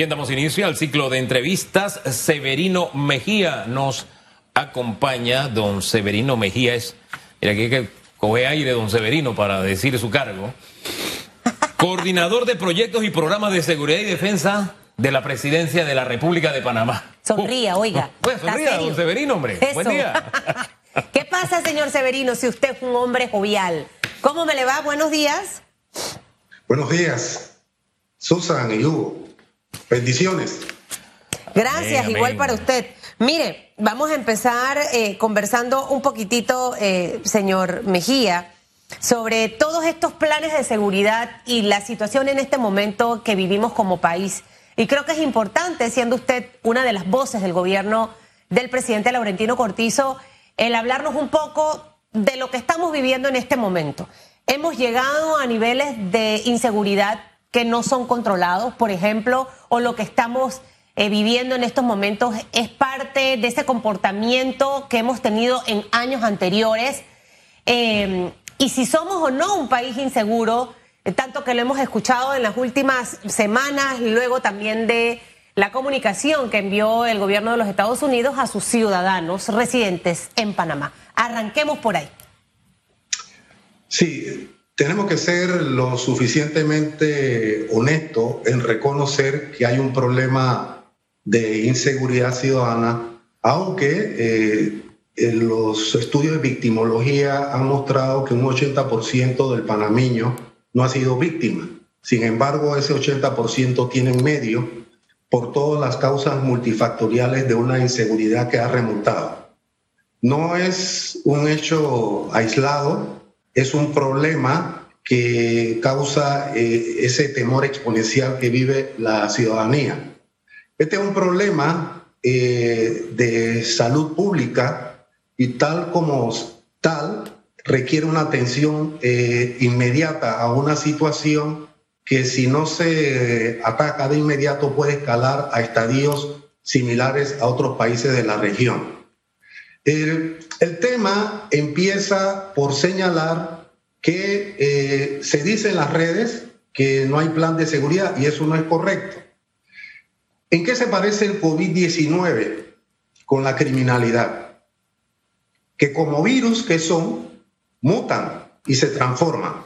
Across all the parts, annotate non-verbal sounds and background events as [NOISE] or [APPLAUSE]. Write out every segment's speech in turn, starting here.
Bien, damos inicio al ciclo de entrevistas. Severino Mejía nos acompaña. Don Severino Mejía es, mira aquí que coge aire don Severino para decir su cargo. Coordinador de proyectos y programas de seguridad y defensa de la presidencia de la República de Panamá. Sonría, oiga. Pues sonría, don Severino, hombre. Buen día. [LAUGHS] ¿Qué pasa, señor Severino, si usted es un hombre jovial? ¿Cómo me le va? Buenos días. Buenos días, Susan y Hugo. Bendiciones. Gracias, igual para usted. Mire, vamos a empezar eh, conversando un poquitito, eh, señor Mejía, sobre todos estos planes de seguridad y la situación en este momento que vivimos como país. Y creo que es importante, siendo usted una de las voces del gobierno del presidente Laurentino Cortizo, el hablarnos un poco de lo que estamos viviendo en este momento. Hemos llegado a niveles de inseguridad que no son controlados, por ejemplo, o lo que estamos eh, viviendo en estos momentos es parte de ese comportamiento que hemos tenido en años anteriores. Em, y si somos o no un país inseguro, eh, tanto que lo hemos escuchado en las últimas semanas, luego también de la comunicación que envió el gobierno de los Estados Unidos a sus ciudadanos residentes en Panamá. Arranquemos por ahí. Sí, tenemos que ser lo suficientemente honestos en reconocer que hay un problema de inseguridad ciudadana, aunque eh, los estudios de victimología han mostrado que un 80% del panameño no ha sido víctima. Sin embargo, ese 80% tiene un medio por todas las causas multifactoriales de una inseguridad que ha remontado. No es un hecho aislado, es un problema que causa eh, ese temor exponencial que vive la ciudadanía. Este es un problema eh, de salud pública y tal como tal requiere una atención eh, inmediata a una situación que si no se ataca de inmediato puede escalar a estadios similares a otros países de la región. Tema empieza por señalar que eh, se dice en las redes que no hay plan de seguridad y eso no es correcto. ¿En qué se parece el COVID-19 con la criminalidad? Que como virus que son, mutan y se transforman.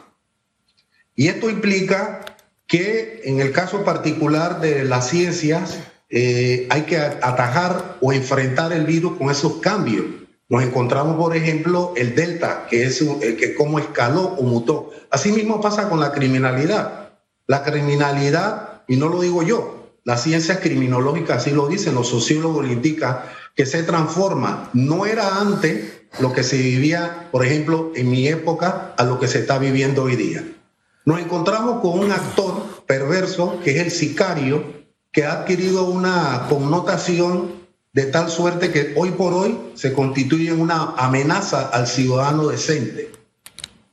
Y esto implica que en el caso particular de las ciencias, eh, hay que atajar o enfrentar el virus con esos cambios. Nos encontramos, por ejemplo, el delta, que es el que como escaló o mutó. Asimismo pasa con la criminalidad. La criminalidad, y no lo digo yo, la ciencia criminológica así lo dicen, los sociólogos lo indican, que se transforma. No era antes lo que se vivía, por ejemplo, en mi época, a lo que se está viviendo hoy día. Nos encontramos con un actor perverso, que es el sicario, que ha adquirido una connotación de tal suerte que hoy por hoy se constituye una amenaza al ciudadano decente.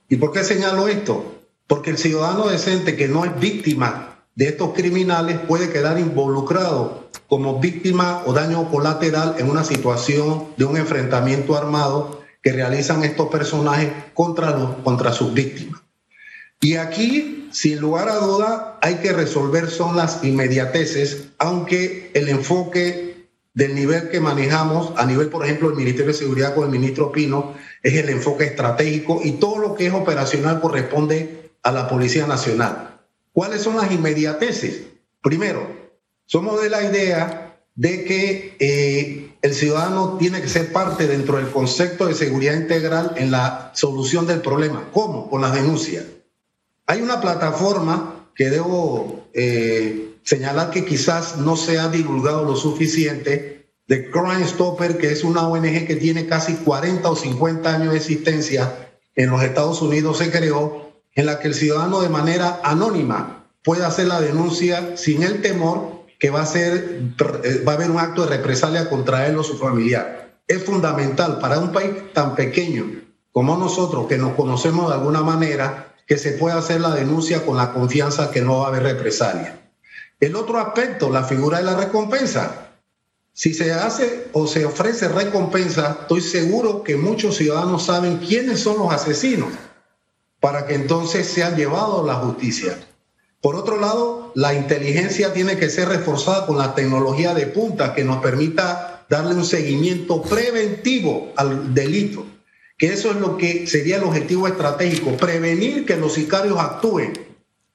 ¿Y por qué señalo esto? Porque el ciudadano decente que no es víctima de estos criminales puede quedar involucrado como víctima o daño colateral en una situación de un enfrentamiento armado que realizan estos personajes contra, los, contra sus víctimas. Y aquí, sin lugar a duda, hay que resolver son las inmediateces, aunque el enfoque del nivel que manejamos, a nivel, por ejemplo, del Ministerio de Seguridad con el ministro Pino, es el enfoque estratégico y todo lo que es operacional corresponde a la Policía Nacional. ¿Cuáles son las inmediateces? Primero, somos de la idea de que eh, el ciudadano tiene que ser parte dentro del concepto de seguridad integral en la solución del problema. ¿Cómo? Con las denuncias. Hay una plataforma que debo eh, señalar que quizás no se ha divulgado lo suficiente, de Crime Stopper, que es una ONG que tiene casi 40 o 50 años de existencia en los Estados Unidos, se creó, en la que el ciudadano de manera anónima puede hacer la denuncia sin el temor que va a, ser, eh, va a haber un acto de represalia contra él o su familiar. Es fundamental para un país tan pequeño como nosotros, que nos conocemos de alguna manera, que se pueda hacer la denuncia con la confianza que no va a haber represalia. El otro aspecto, la figura de la recompensa. Si se hace o se ofrece recompensa, estoy seguro que muchos ciudadanos saben quiénes son los asesinos para que entonces sean llevados a la justicia. Por otro lado, la inteligencia tiene que ser reforzada con la tecnología de punta que nos permita darle un seguimiento preventivo al delito, que eso es lo que sería el objetivo estratégico, prevenir que los sicarios actúen,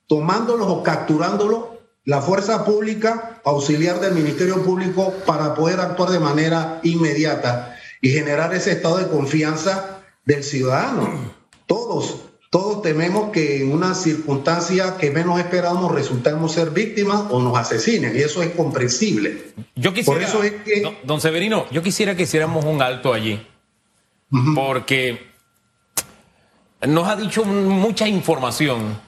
tomándolos o capturándolos, la fuerza pública auxiliar del Ministerio Público para poder actuar de manera inmediata y generar ese estado de confianza del ciudadano. Todos todos tememos que en una circunstancia que menos esperamos resultemos ser víctimas o nos asesinen, y eso es comprensible. Yo quisiera, Por eso es que... don, Severino, yo quisiera que hiciéramos un alto allí, porque nos ha dicho mucha información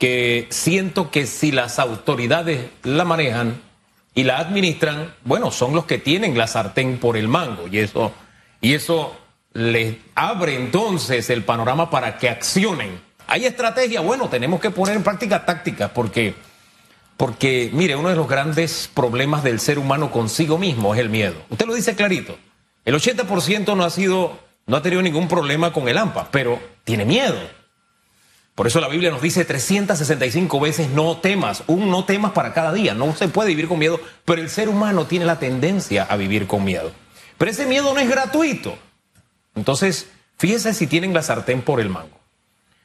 que siento que si las autoridades la manejan y la administran, bueno, son los que tienen la sartén por el mango, y eso, y eso les abre entonces el panorama para que accionen. ¿Hay estrategia? Bueno, tenemos que poner en práctica tácticas porque, porque, mire, uno de los grandes problemas del ser humano consigo mismo es el miedo. Usted lo dice clarito. El 80% no ha sido, no ha tenido ningún problema con el AMPA, pero tiene miedo. Por eso la Biblia nos dice 365 veces no temas, un no temas para cada día. No se puede vivir con miedo, pero el ser humano tiene la tendencia a vivir con miedo. Pero ese miedo no es gratuito. Entonces, fíjese si tienen la sartén por el mango.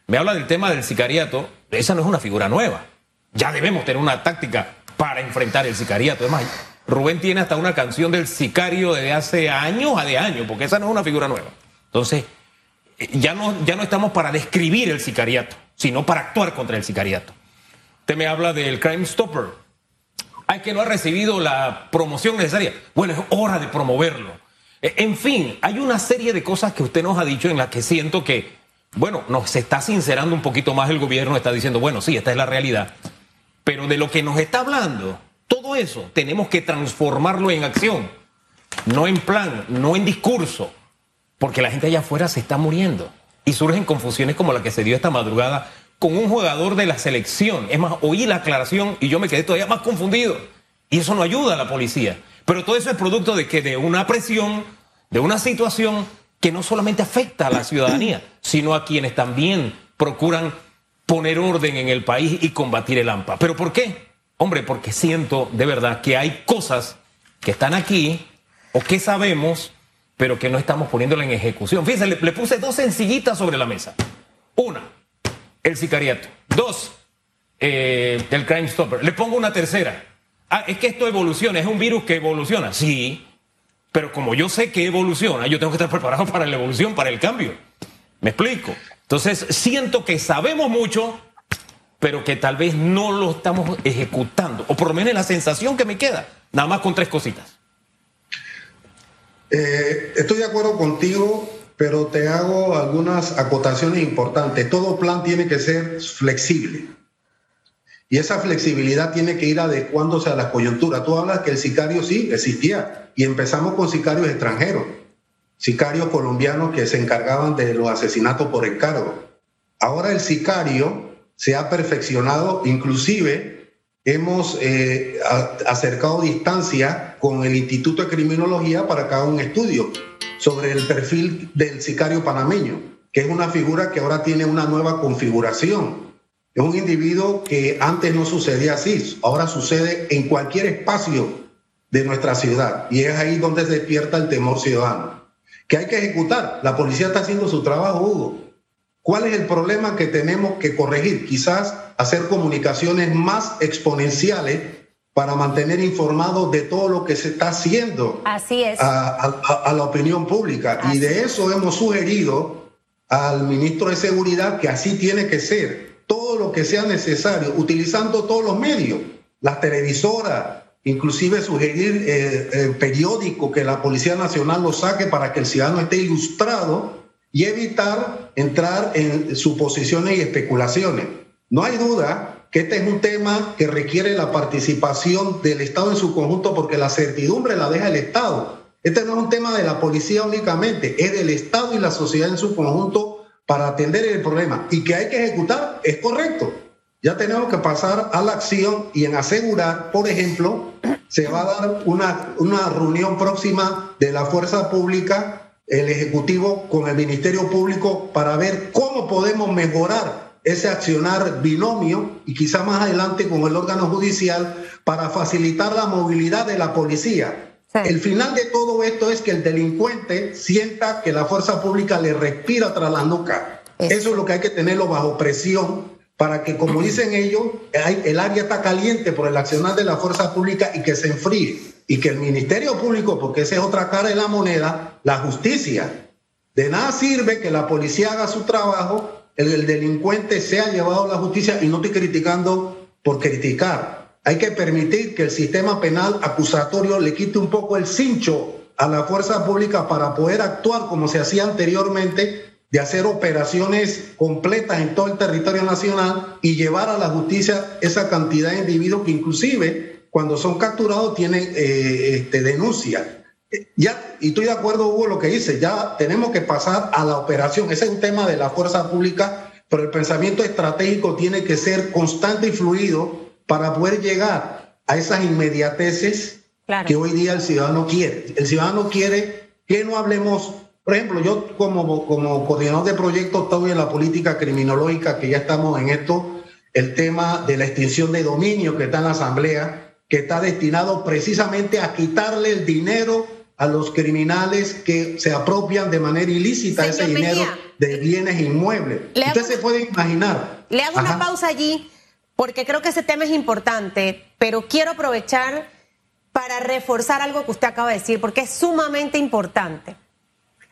Me habla del tema del sicariato, esa no es una figura nueva. Ya debemos tener una táctica para enfrentar el sicariato. Además, Rubén tiene hasta una canción del sicario de hace años a de años, porque esa no es una figura nueva. Entonces, ya no, ya no estamos para describir el sicariato, sino para actuar contra el sicariato. Usted me habla del Crime Stopper. Hay que no ha recibido la promoción necesaria. Bueno, es hora de promoverlo. Eh, en fin, hay una serie de cosas que usted nos ha dicho en las que siento que, bueno, nos está sincerando un poquito más el gobierno, está diciendo, bueno, sí, esta es la realidad, pero de lo que nos está hablando, todo eso tenemos que transformarlo en acción, no en plan, no en discurso, porque la gente allá afuera se está muriendo y surgen confusiones como la que se dio esta madrugada con un jugador de la selección. Es más, oí la aclaración y yo me quedé todavía más confundido. Y eso no ayuda a la policía. Pero todo eso es producto de que de una presión, de una situación que no solamente afecta a la ciudadanía, sino a quienes también procuran poner orden en el país y combatir el AMPA. ¿Pero por qué? Hombre, porque siento de verdad que hay cosas que están aquí o que sabemos, pero que no estamos poniéndola en ejecución. Fíjense, le, le puse dos sencillitas sobre la mesa. Una, el sicariato. Dos, eh, el Crime Stopper. Le pongo una tercera, Ah, es que esto evoluciona, es un virus que evoluciona. Sí, pero como yo sé que evoluciona, yo tengo que estar preparado [LAUGHS] para la evolución, para el cambio. ¿Me explico? Entonces, siento que sabemos mucho, pero que tal vez no lo estamos ejecutando, o por lo menos la sensación que me queda, nada más con tres cositas. Eh, estoy de acuerdo contigo, pero te hago algunas acotaciones importantes. Todo plan tiene que ser flexible. Y esa flexibilidad tiene que ir adecuándose a la coyuntura. Tú hablas que el sicario sí existía y empezamos con sicarios extranjeros, sicarios colombianos que se encargaban de los asesinatos por encargo. Ahora el sicario se ha perfeccionado, inclusive hemos eh, acercado distancia con el Instituto de Criminología para que haga un estudio sobre el perfil del sicario panameño, que es una figura que ahora tiene una nueva configuración es un individuo que antes no sucedía así, ahora sucede en cualquier espacio de nuestra ciudad y es ahí donde se despierta el temor ciudadano. Que hay que ejecutar. La policía está haciendo su trabajo, Hugo. ¿Cuál es el problema que tenemos que corregir? Quizás hacer comunicaciones más exponenciales para mantener informados de todo lo que se está haciendo Así es. A, la opinión pública. y de eso hemos sugerido al ministro de Seguridad que así tiene que ser todo lo que sea necesario, utilizando todos los medios, las televisoras, inclusive sugerir eh, eh, periódico que la Policía Nacional lo saque para que el ciudadano esté ilustrado y evitar entrar en suposiciones y especulaciones. No hay duda que este es un tema que requiere la participación del Estado en su conjunto porque la certidumbre la deja el Estado. Este no es un tema de la policía únicamente, es del Estado y la sociedad en su conjunto para atender el problema y que hay que ejecutar, es correcto. Ya tenemos que pasar a la acción y en asegurar, por ejemplo, se va a dar una, una reunión próxima de la Fuerza Pública, el Ejecutivo con el Ministerio Público para ver cómo podemos mejorar ese accionar binomio y quizá más adelante con el órgano judicial para facilitar la movilidad de la policía. El final de todo esto es que el delincuente sienta que la fuerza pública le respira tras la nuca. Eso es lo que hay que tenerlo bajo presión para que, como [CLEARS THROAT] dicen ellos, el área está caliente por el accionar de la fuerza pública y que se enfríe. Y que el Ministerio Público, porque esa es otra cara de la moneda, la justicia. De nada sirve que la policía haga su trabajo, el, el delincuente sea llevado a la justicia y no estoy criticando por criticar. Hay que permitir que el sistema penal acusatorio le quite un poco el cincho a la fuerza pública para poder actuar como se hacía anteriormente de hacer operaciones completas en todo el territorio nacional y llevar a la justicia esa cantidad de individuos que inclusive cuando son capturados tienen eh, este, denuncia. Ya, y estoy de acuerdo, Hugo, lo que dice, ya tenemos que pasar a la operación. Ese es un tema de la fuerza pública, pero el pensamiento estratégico tiene que ser constante y fluido para poder llegar a esas inmediateces que hoy día el ciudadano quiere. El ciudadano quiere que no hablemos por ejemplo, yo como, como coordinador de proyectos estoy en la política criminológica, que ya estamos en esto, el tema de la extinción de dominio que está en la Asamblea, que está destinado precisamente a quitarle el dinero a los criminales que se apropian de manera ilícita ese dinero de bienes inmuebles. Usted se puede imaginar. Le hago una pausa allí porque creo que ese tema es importante, pero quiero aprovechar para reforzar algo que usted acaba de decir, porque es sumamente importante.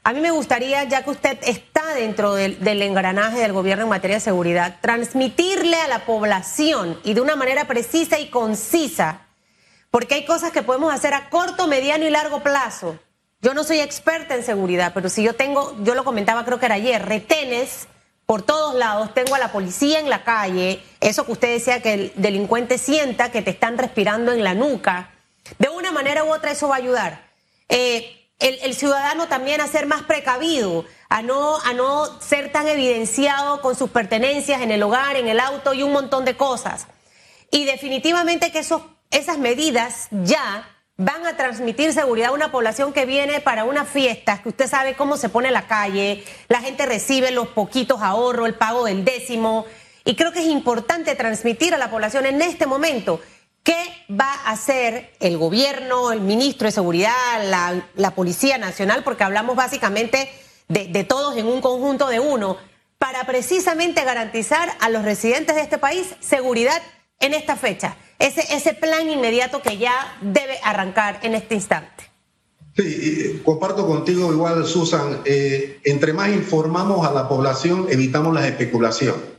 A mí me gustaría, ya que usted está dentro del, engranaje del gobierno en materia de seguridad, transmitirle a la población y de una manera precisa y concisa, porque hay cosas que podemos hacer a corto, mediano y largo plazo. Yo no soy experta en seguridad, pero si yo tengo, yo lo comentaba creo que era ayer, retenes por todos lados, tengo a la policía en la calle, eso que usted decía que el delincuente sienta que te están respirando en la nuca, de una manera u otra eso va a ayudar. Eh, el, ciudadano también a ser más precavido, a no, a no ser tan evidenciado con sus pertenencias en el hogar, en el auto y un montón de cosas. Y definitivamente que esas medidas ya van a transmitir seguridad a una población que viene para unas fiestas, que usted sabe cómo se pone la calle, la gente recibe los poquitos ahorros, el pago del décimo. Y creo que es importante transmitir a la población en este momento ¿Qué va a hacer el gobierno, el ministro de Seguridad, la, Policía Nacional? Porque hablamos básicamente de, todos en un conjunto de uno, para precisamente garantizar a los residentes de este país seguridad en esta fecha. Ese, plan inmediato que ya debe arrancar en este instante. Sí, comparto contigo igual, Susan. Eh, entre más informamos a la población, evitamos la especulación.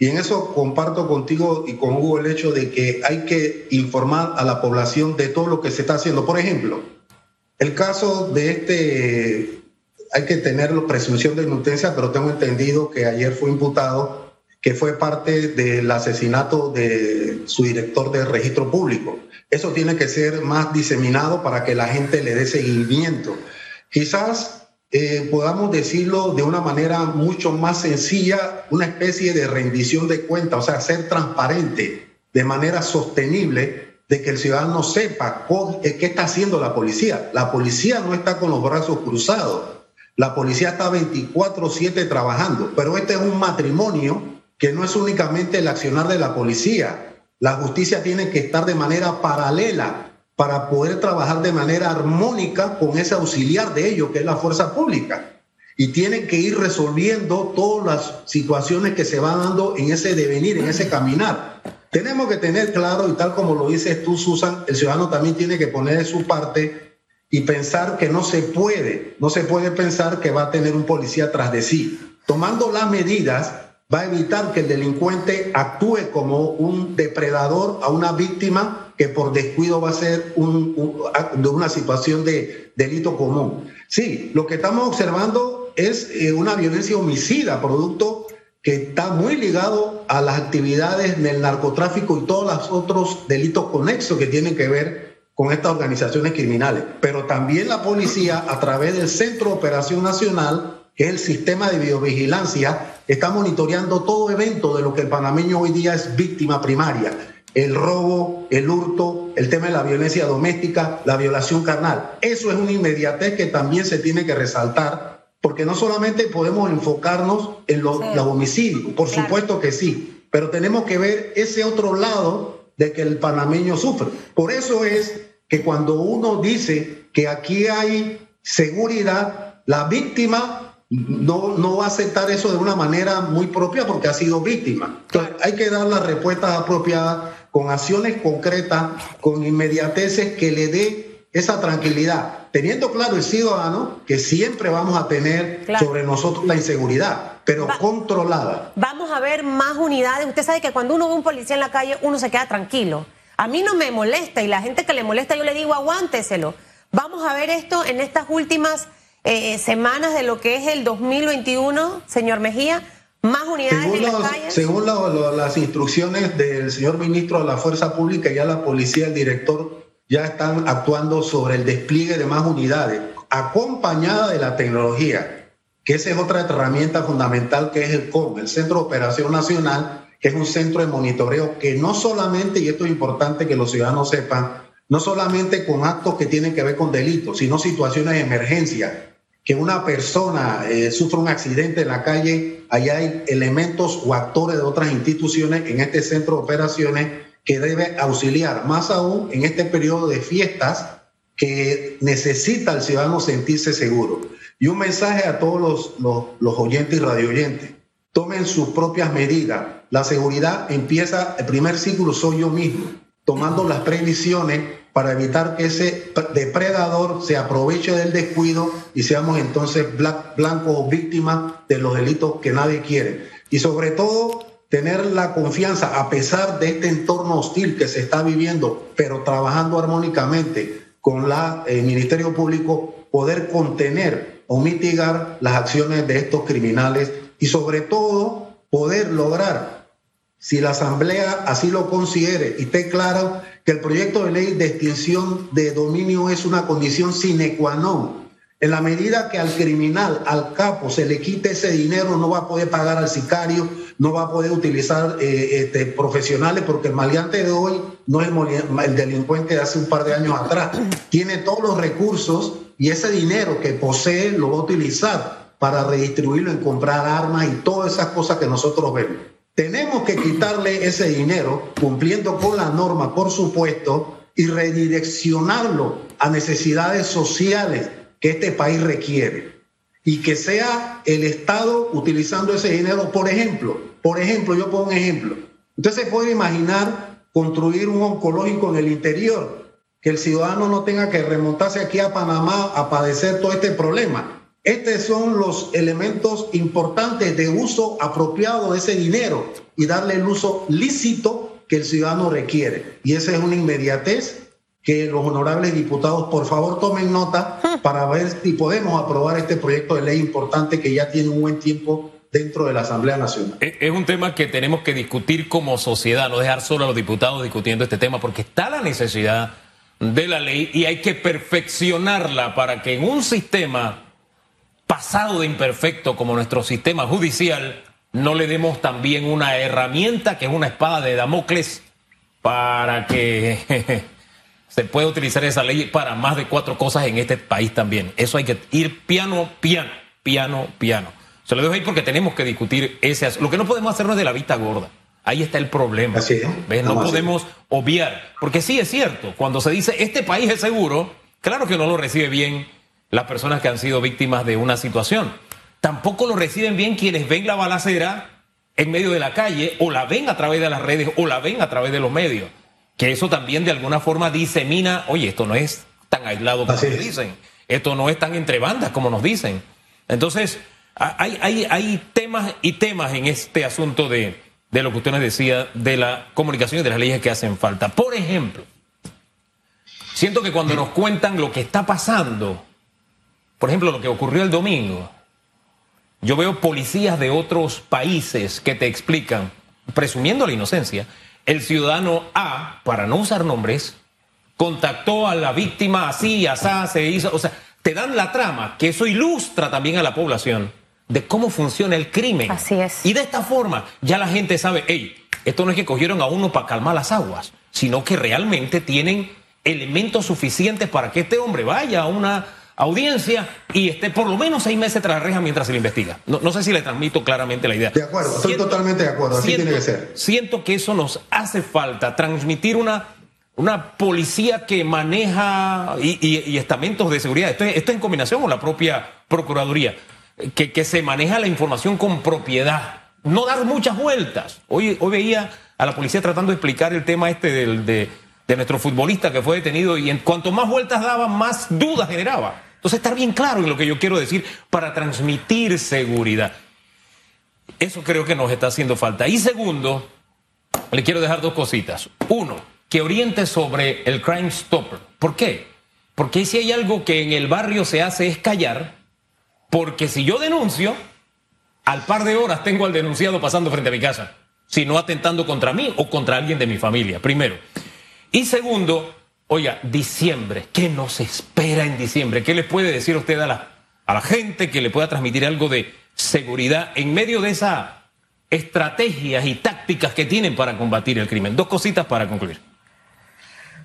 Y en eso comparto contigo y con Hugo el hecho de que hay que informar a la población de todo lo que se está haciendo. Por ejemplo, el caso de este, hay que tener presunción de inocencia, pero tengo entendido que ayer fue imputado que fue parte del asesinato de su director de registro público. Eso tiene que ser más diseminado para que la gente le dé seguimiento. Quizás eh, podamos decirlo de una manera mucho más sencilla, una especie de rendición de cuentas, o sea, ser transparente de manera sostenible de que el ciudadano sepa eh, qué está haciendo la policía. La policía no está con los brazos cruzados, la policía está 24/7 trabajando, pero este es un matrimonio que no es únicamente el accionar de la policía. La justicia tiene que estar de manera paralela para poder trabajar de manera armónica con ese auxiliar de ellos, que es la fuerza pública. Y tienen que ir resolviendo todas las situaciones que se van dando en ese devenir, en ese caminar. Tenemos que tener claro, y tal como lo dices tú, Susan, el ciudadano también tiene que poner de su parte y pensar que no se puede, no se puede pensar que va a tener un policía tras de sí. Tomando las medidas, va a evitar que el delincuente actúe como un depredador a una víctima que por descuido va a ser de una situación de delito común. Sí, lo que estamos observando es eh, una violencia homicida, producto que está muy ligado a las actividades del narcotráfico y todos los otros delitos conexos que tienen que ver con estas organizaciones criminales. Pero también la policía, a través del Centro de Operación Nacional, que es el sistema de videovigilancia, está monitoreando todo evento de lo que el panameño hoy día es víctima primaria. El robo, el hurto, el tema de la violencia doméstica, la violación carnal. Eso es una inmediatez que también se tiene que resaltar porque no solamente podemos enfocarnos en los, homicidios, por supuesto que sí, pero tenemos que ver ese otro lado de que el panameño sufre. Por eso es que cuando uno dice que aquí hay seguridad, la víctima no, no va a aceptar eso de una manera muy propia porque ha sido víctima. Entonces, hay que dar las respuestas apropiadas con acciones concretas, con inmediateces que le dé esa tranquilidad, teniendo claro el ciudadano que siempre vamos a tener sobre nosotros la inseguridad, pero controlada. Vamos a ver más unidades. Usted sabe que cuando uno ve un policía en la calle, uno se queda tranquilo. A mí no me molesta y la gente que le molesta yo le digo aguánteselo. Vamos a ver esto en estas últimas eh, semanas de lo que es el 2021, señor Mejía. Más unidades según en las calles. Según las instrucciones del señor ministro de la Fuerza Pública, ya la policía, el director ya están actuando sobre el despliegue de más unidades, acompañada de la tecnología, que esa es otra herramienta fundamental que es el COM, el Centro de Operación Nacional, que es un centro de monitoreo que no solamente, y esto es importante que los ciudadanos sepan, no solamente con actos que tienen que ver con delitos, sino situaciones de emergencia, que una persona eh, sufra un accidente en la calle, allá hay elementos o actores de otras instituciones en este centro de operaciones que debe auxiliar, más aún en este periodo de fiestas que necesita el ciudadano sentirse seguro. Y un mensaje a todos los, los, oyentes y radioyentes. Tomen sus propias medidas. La seguridad empieza, el primer ciclo soy yo mismo, tomando las previsiones para evitar que ese depredador se aproveche del descuido y seamos entonces blancos o víctimas de los delitos que nadie quiere. Y sobre todo, tener la confianza, a pesar de este entorno hostil que se está viviendo, pero trabajando armónicamente con la, el Ministerio Público, poder contener o mitigar las acciones de estos criminales y sobre todo poder lograr, si la Asamblea así lo considere y esté claro, que el proyecto de ley de extinción de dominio es una condición sine qua non en la medida que al criminal, al capo, se le quite ese dinero, no va a poder pagar al sicario, no va a poder utilizar eh, este, profesionales, porque el maleante de hoy no es el, delincuente de hace un par de años atrás. Tiene todos los recursos y ese dinero que posee lo va a utilizar para redistribuirlo en comprar armas y todas esas cosas que nosotros vemos. Tenemos que quitarle ese dinero, cumpliendo con la norma, por supuesto, y redireccionarlo a necesidades sociales que este país requiere y que sea el Estado utilizando ese dinero, por ejemplo, por ejemplo, yo pongo un ejemplo. Usted se puede imaginar construir un oncológico en el interior, que el ciudadano no tenga que remontarse aquí a Panamá a padecer todo este problema. Estos son los elementos importantes de uso apropiado de ese dinero y darle el uso lícito que el ciudadano requiere. Y esa es una inmediatez que los honorables diputados por favor tomen nota [LAUGHS] para ver si podemos aprobar este proyecto de ley importante que ya tiene un buen tiempo dentro de la Asamblea Nacional. Es un tema que tenemos que discutir como sociedad, no dejar solo a los diputados discutiendo este tema, porque está la necesidad de la ley y hay que perfeccionarla para que en un sistema pasado de imperfecto como nuestro sistema judicial no le demos también una herramienta que es una espada de Damocles para que se puede utilizar esa ley para más de cuatro cosas en este país también. Eso hay que ir piano, piano, piano, piano. Se lo dejo ahí porque tenemos que discutir ese Lo que no podemos hacer no es de la vista gorda. Ahí está el problema. Así No, podemos obviar. Porque sí es cierto, cuando se dice este país es seguro, claro que no lo recibe bien las personas que han sido víctimas de una situación. Tampoco lo reciben bien quienes ven la balacera en medio de la calle o la ven a través de las redes o la ven a través de los medios que eso también de alguna forma disemina, oye, esto no es tan aislado como nos dicen, esto no es tan entre bandas como nos dicen. Entonces, hay, hay, hay temas y temas en este asunto de, de lo que usted nos decía, de la comunicación y de las leyes que hacen falta. Por ejemplo, siento que cuando nos cuentan lo que está pasando, por ejemplo, lo que ocurrió el domingo, yo veo policías de otros países que te explican, presumiendo la inocencia, el ciudadano A, para no usar nombres, contactó a la víctima así, así, se hizo, o sea, te dan la trama, que eso ilustra también a la población de cómo funciona el crimen. Así es. Y de esta forma ya la gente sabe, hey, esto no es que cogieron a uno para calmar las aguas, sino que realmente tienen elementos suficientes para que este hombre vaya a una audiencia y esté por lo menos seis meses tras la reja mientras se le investiga. No, sé si le transmito claramente la idea. De acuerdo, estoy totalmente de acuerdo, así tiene que ser. Siento que eso nos hace falta, transmitir una, una policía que maneja y, estamentos de seguridad. Esto, esto en combinación con la propia Procuraduría, que, que se maneja la información con propiedad, no dar muchas vueltas. Hoy, hoy veía a la policía tratando de explicar el tema este del, de, de nuestro futbolista que fue detenido y en cuanto más vueltas daba, más dudas generaba. Entonces, estar bien claro en lo que yo quiero decir para transmitir seguridad. Eso creo que nos está haciendo falta. Y segundo, le quiero dejar dos cositas. Uno, que oriente sobre el Crime Stopper. ¿Por qué? Porque si hay algo que en el barrio se hace es callar, porque si yo denuncio, al par de horas tengo al denunciado pasando frente a mi casa, si no atentando contra mí o contra alguien de mi familia, primero. Y segundo, Oiga, diciembre, ¿qué nos espera en diciembre? ¿Qué le puede decir usted a la, a la gente que le pueda transmitir algo de seguridad en medio de esas estrategias y tácticas que tienen para combatir el crimen? Dos cositas para concluir.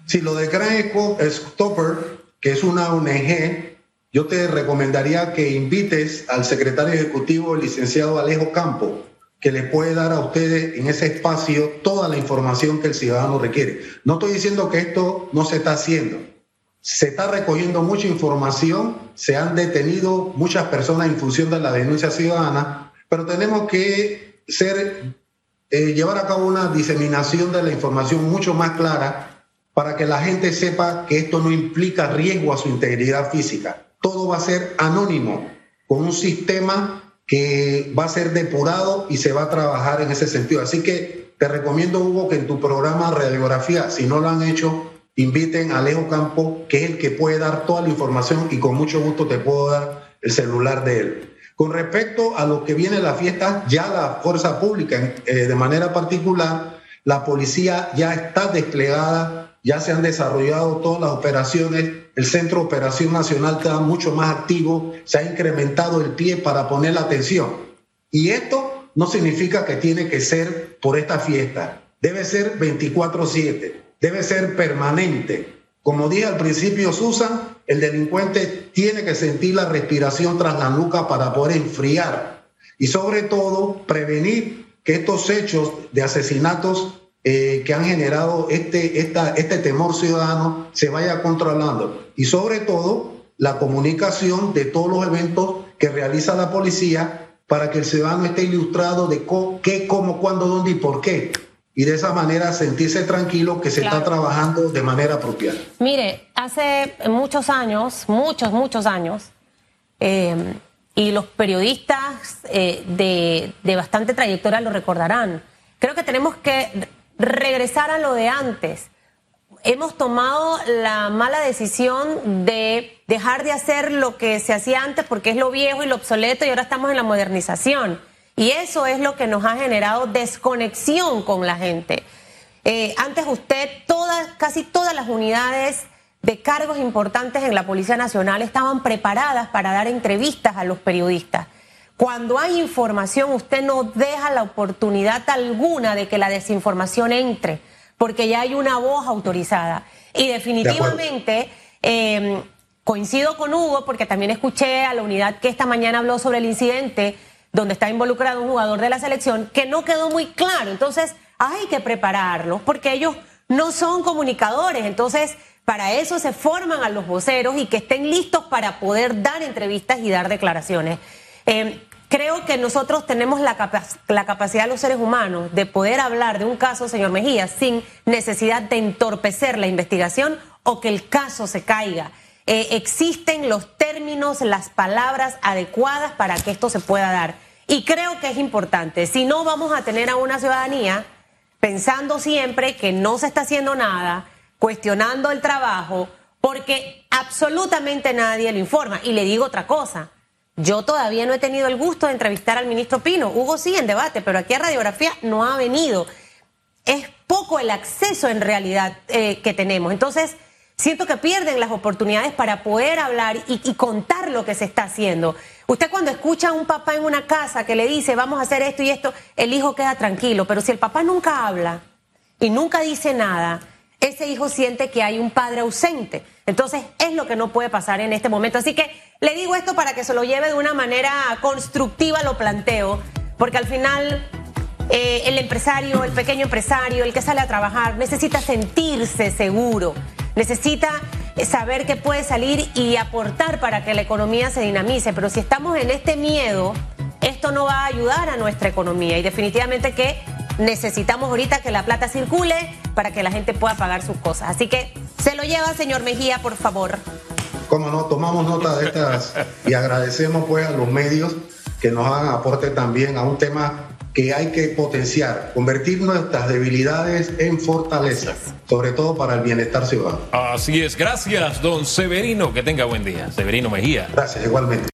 Si lo de Crime Stopper, que es una ONG, yo te recomendaría que invites al secretario ejecutivo, el licenciado Alejo Campo, que le puede dar a ustedes en ese espacio toda la información que el ciudadano requiere. No estoy diciendo que esto no se está haciendo. Se está recogiendo mucha información, se han detenido muchas personas en función de la denuncia ciudadana, pero tenemos que ser, eh, llevar a cabo una diseminación de la información mucho más clara para que la gente sepa que esto no implica riesgo a su integridad física. Todo va a ser anónimo, con un sistema que va a ser depurado y se va a trabajar en ese sentido. Así que te recomiendo, Hugo, que en tu programa Radiografía, si no lo han hecho, inviten a Alejo Campo, que es el que puede dar toda la información y con mucho gusto te puedo dar el celular de él. Con respecto a lo que viene la fiesta, ya la fuerza pública, eh, de manera particular, la policía ya está desplegada, ya se han desarrollado todas las operaciones el Centro de Operación Nacional está mucho más activo, se ha incrementado el pie para poner la atención. Y esto no significa que tiene que ser por esta fiesta, debe ser 24/7, debe ser permanente. Como dije al principio, Susan, el delincuente tiene que sentir la respiración tras la nuca para poder enfriar y sobre todo prevenir que estos hechos de asesinatos eh, que han generado este, esta, este temor ciudadano se vaya controlando. Y sobre todo, la comunicación de todos los eventos que realiza la policía para que el ciudadano esté ilustrado de qué, cómo, cuándo, dónde y por qué. Y de esa manera sentirse tranquilo que se está trabajando de manera apropiada. Mire, hace muchos años, muchos, muchos años, eh, y los periodistas eh, de, de bastante trayectoria lo recordarán, creo que tenemos que regresar a lo de antes. Hemos tomado la mala decisión de dejar de hacer lo que se hacía antes porque es lo viejo y lo obsoleto y ahora estamos en la modernización. Y eso es lo que nos ha generado desconexión con la gente. Eh, antes usted, todas, casi todas las unidades de cargos importantes en la Policía Nacional estaban preparadas para dar entrevistas a los periodistas. Cuando hay información, usted no deja la oportunidad alguna de que la desinformación entre, porque ya hay una voz autorizada. Y definitivamente em, coincido con Hugo, porque también escuché a la unidad que esta mañana habló sobre el incidente donde está involucrado un jugador de la selección, que no quedó muy claro. Entonces, hay que prepararlos, porque ellos no son comunicadores. Entonces, para eso se forman a los voceros y que estén listos para poder dar entrevistas y dar declaraciones. Em, creo que nosotros tenemos la, la, capacidad, los seres humanos, de poder hablar de un caso, señor Mejía, sin necesidad de entorpecer la investigación o que el caso se caiga. Eh, existen los términos, las palabras adecuadas para que esto se pueda dar. Y creo que es importante. Si no, vamos a tener a una ciudadanía pensando siempre que no se está haciendo nada, cuestionando el trabajo, porque absolutamente nadie lo informa. Y le digo otra cosa yo todavía no he tenido el gusto de entrevistar al ministro Pino. Hugo sí en debate, pero aquí a Radiografía no ha venido. Es poco el acceso en realidad eh, que tenemos. Entonces, siento que pierden las oportunidades para poder hablar y, y, contar lo que se está haciendo. Usted cuando escucha a un papá en una casa que le dice vamos a hacer esto y esto, el hijo queda tranquilo, pero si el papá nunca habla y nunca dice nada, ese hijo siente que hay un padre ausente. Entonces es lo que no puede pasar en este momento. Así que le digo esto para que se lo lleve de una manera constructiva, lo planteo, porque al final eh, el empresario, el pequeño empresario, el que sale a trabajar, necesita sentirse seguro, necesita saber que puede salir y aportar para que la economía se dinamice. Pero si estamos en este miedo, esto no va a ayudar a nuestra economía y definitivamente que necesitamos ahorita que la plata circule para que la gente pueda pagar sus cosas. Así que se lo lleva, señor Mejía, por favor. Como no, tomamos nota de estas y agradecemos pues a los medios que nos hagan aporte también a un tema que hay que potenciar, convertir nuestras debilidades en fortalezas, sobre todo para el bienestar ciudadano. Así es, gracias, don Severino, que tenga buen día. Severino Mejía. Gracias, igualmente.